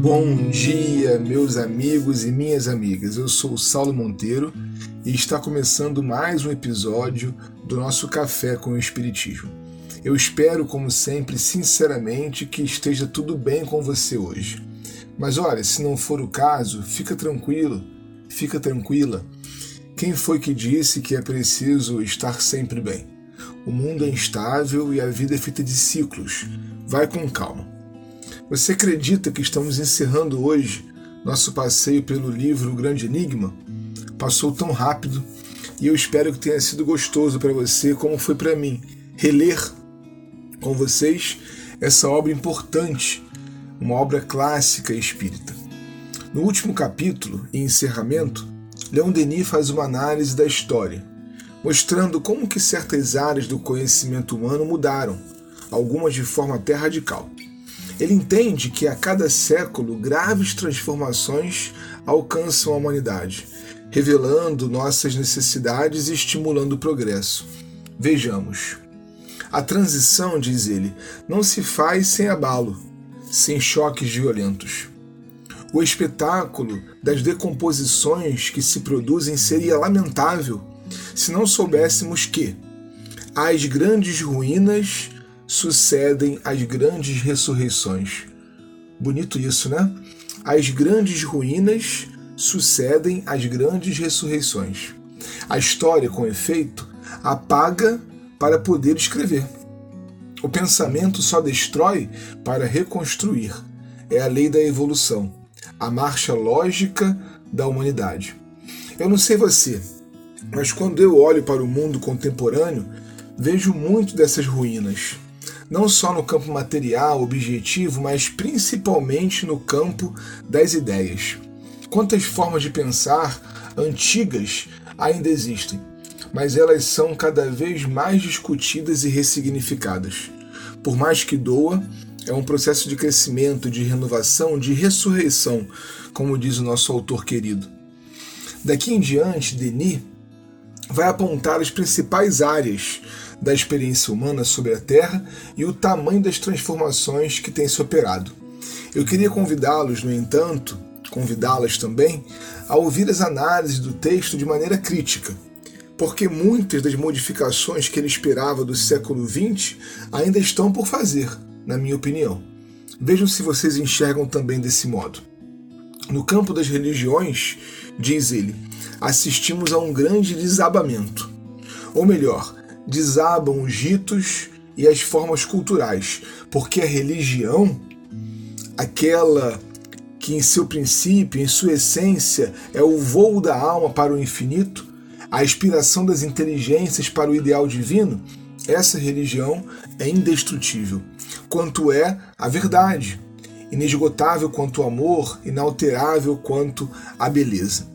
Bom dia, meus amigos e minhas amigas. Eu sou o Saulo Monteiro e está começando mais um episódio do nosso Café com o Espiritismo. Eu espero, como sempre, sinceramente, que esteja tudo bem com você hoje. Mas olha, se não for o caso, fica tranquilo, fica tranquila. Quem foi que disse que é preciso estar sempre bem? O mundo é instável e a vida é feita de ciclos. Vai com calma. Você acredita que estamos encerrando hoje nosso passeio pelo livro O Grande Enigma? Passou tão rápido e eu espero que tenha sido gostoso para você, como foi para mim, reler com vocês essa obra importante, uma obra clássica espírita. No último capítulo e encerramento, Leon Denis faz uma análise da história, mostrando como que certas áreas do conhecimento humano mudaram, algumas de forma até radical. Ele entende que a cada século graves transformações alcançam a humanidade, revelando nossas necessidades e estimulando o progresso. Vejamos. A transição, diz ele, não se faz sem abalo, sem choques violentos. O espetáculo das decomposições que se produzem seria lamentável se não soubéssemos que as grandes ruínas sucedem às grandes ressurreições. Bonito isso, né? As grandes ruínas sucedem às grandes ressurreições. A história, com efeito, apaga para poder escrever. O pensamento só destrói para reconstruir. É a lei da evolução, a marcha lógica da humanidade. Eu não sei você, mas quando eu olho para o mundo contemporâneo, vejo muito dessas ruínas não só no campo material, objetivo, mas principalmente no campo das ideias. Quantas formas de pensar antigas ainda existem, mas elas são cada vez mais discutidas e ressignificadas. Por mais que doa, é um processo de crescimento, de renovação, de ressurreição, como diz o nosso autor querido. Daqui em diante, Denis vai apontar as principais áreas da experiência humana sobre a Terra e o tamanho das transformações que tem se operado. Eu queria convidá-los, no entanto, convidá-las também, a ouvir as análises do texto de maneira crítica, porque muitas das modificações que ele esperava do século XX ainda estão por fazer, na minha opinião. Vejam se vocês enxergam também desse modo. No campo das religiões, diz ele, assistimos a um grande desabamento. Ou melhor, desabam os ritos e as formas culturais, porque a religião, aquela que em seu princípio, em sua essência, é o voo da alma para o infinito, a inspiração das inteligências para o ideal divino, essa religião é indestrutível, quanto é a verdade, inesgotável quanto o amor, inalterável quanto a beleza.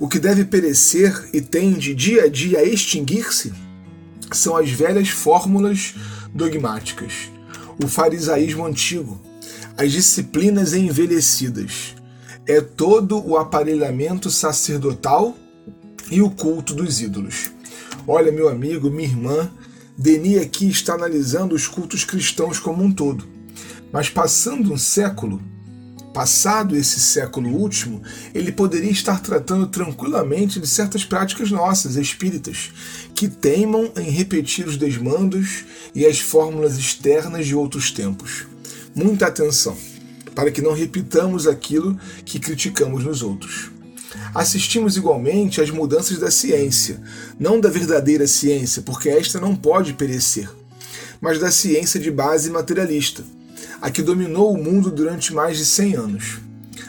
O que deve perecer e tende dia a dia a extinguir-se são as velhas fórmulas dogmáticas, o farisaísmo antigo, as disciplinas envelhecidas. É todo o aparelhamento sacerdotal e o culto dos ídolos. Olha, meu amigo, minha irmã, Denis aqui está analisando os cultos cristãos como um todo. Mas passando um século, Passado esse século último, ele poderia estar tratando tranquilamente de certas práticas nossas, espíritas, que teimam em repetir os desmandos e as fórmulas externas de outros tempos. Muita atenção, para que não repitamos aquilo que criticamos nos outros. Assistimos igualmente às mudanças da ciência, não da verdadeira ciência, porque esta não pode perecer, mas da ciência de base materialista a que dominou o mundo durante mais de 100 anos.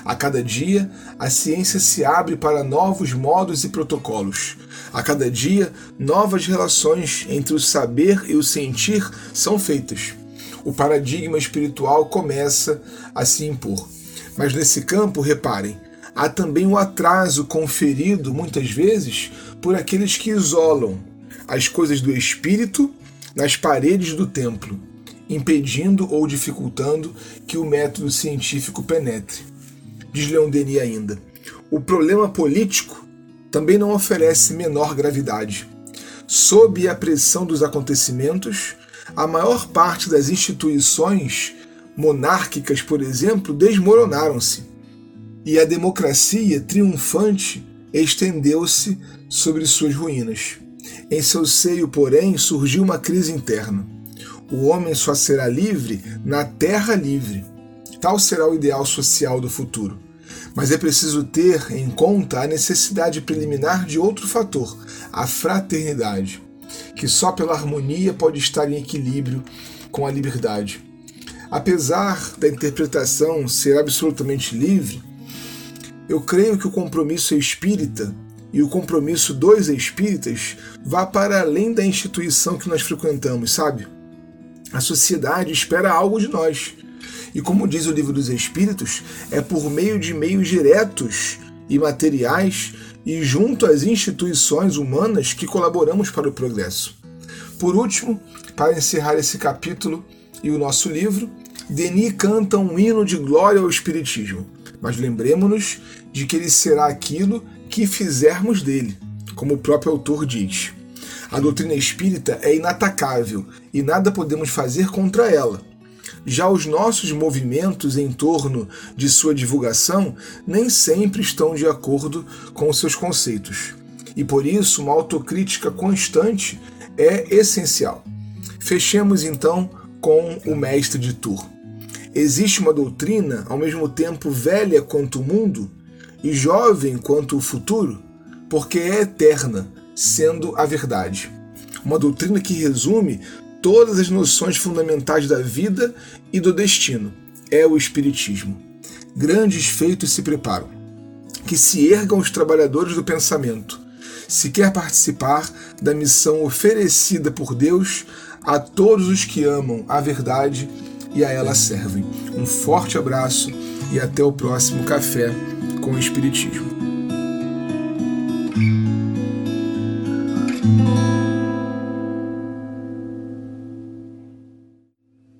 A cada dia, a ciência se abre para novos modos e protocolos. A cada dia, novas relações entre o saber e o sentir são feitas. O paradigma espiritual começa a se impor. Mas nesse campo, reparem, há também o atraso conferido, muitas vezes, por aqueles que isolam as coisas do espírito nas paredes do templo impedindo ou dificultando que o método científico penetre. Diz Leon Denis ainda: o problema político também não oferece menor gravidade. Sob a pressão dos acontecimentos, a maior parte das instituições monárquicas, por exemplo, desmoronaram-se. E a democracia triunfante estendeu-se sobre suas ruínas. Em seu seio, porém, surgiu uma crise interna. O homem só será livre na terra livre. Tal será o ideal social do futuro. Mas é preciso ter em conta a necessidade preliminar de outro fator, a fraternidade, que só pela harmonia pode estar em equilíbrio com a liberdade. Apesar da interpretação ser absolutamente livre, eu creio que o compromisso espírita e o compromisso dos espíritas vá para além da instituição que nós frequentamos, sabe? A sociedade espera algo de nós. E como diz o livro dos Espíritos, é por meio de meios diretos e materiais e junto às instituições humanas que colaboramos para o progresso. Por último, para encerrar esse capítulo e o nosso livro, Denis canta um hino de glória ao Espiritismo, mas lembremos-nos de que ele será aquilo que fizermos dele, como o próprio autor diz. A doutrina espírita é inatacável e nada podemos fazer contra ela. Já os nossos movimentos em torno de sua divulgação nem sempre estão de acordo com seus conceitos. E por isso, uma autocrítica constante é essencial. Fechemos então com o mestre de Tours. Existe uma doutrina, ao mesmo tempo velha quanto o mundo e jovem quanto o futuro, porque é eterna, sendo a verdade. Uma doutrina que resume todas as noções fundamentais da vida e do destino. É o Espiritismo. Grandes feitos se preparam. Que se ergam os trabalhadores do pensamento. Se quer participar da missão oferecida por Deus a todos os que amam a verdade e a ela servem. Um forte abraço e até o próximo Café com o Espiritismo.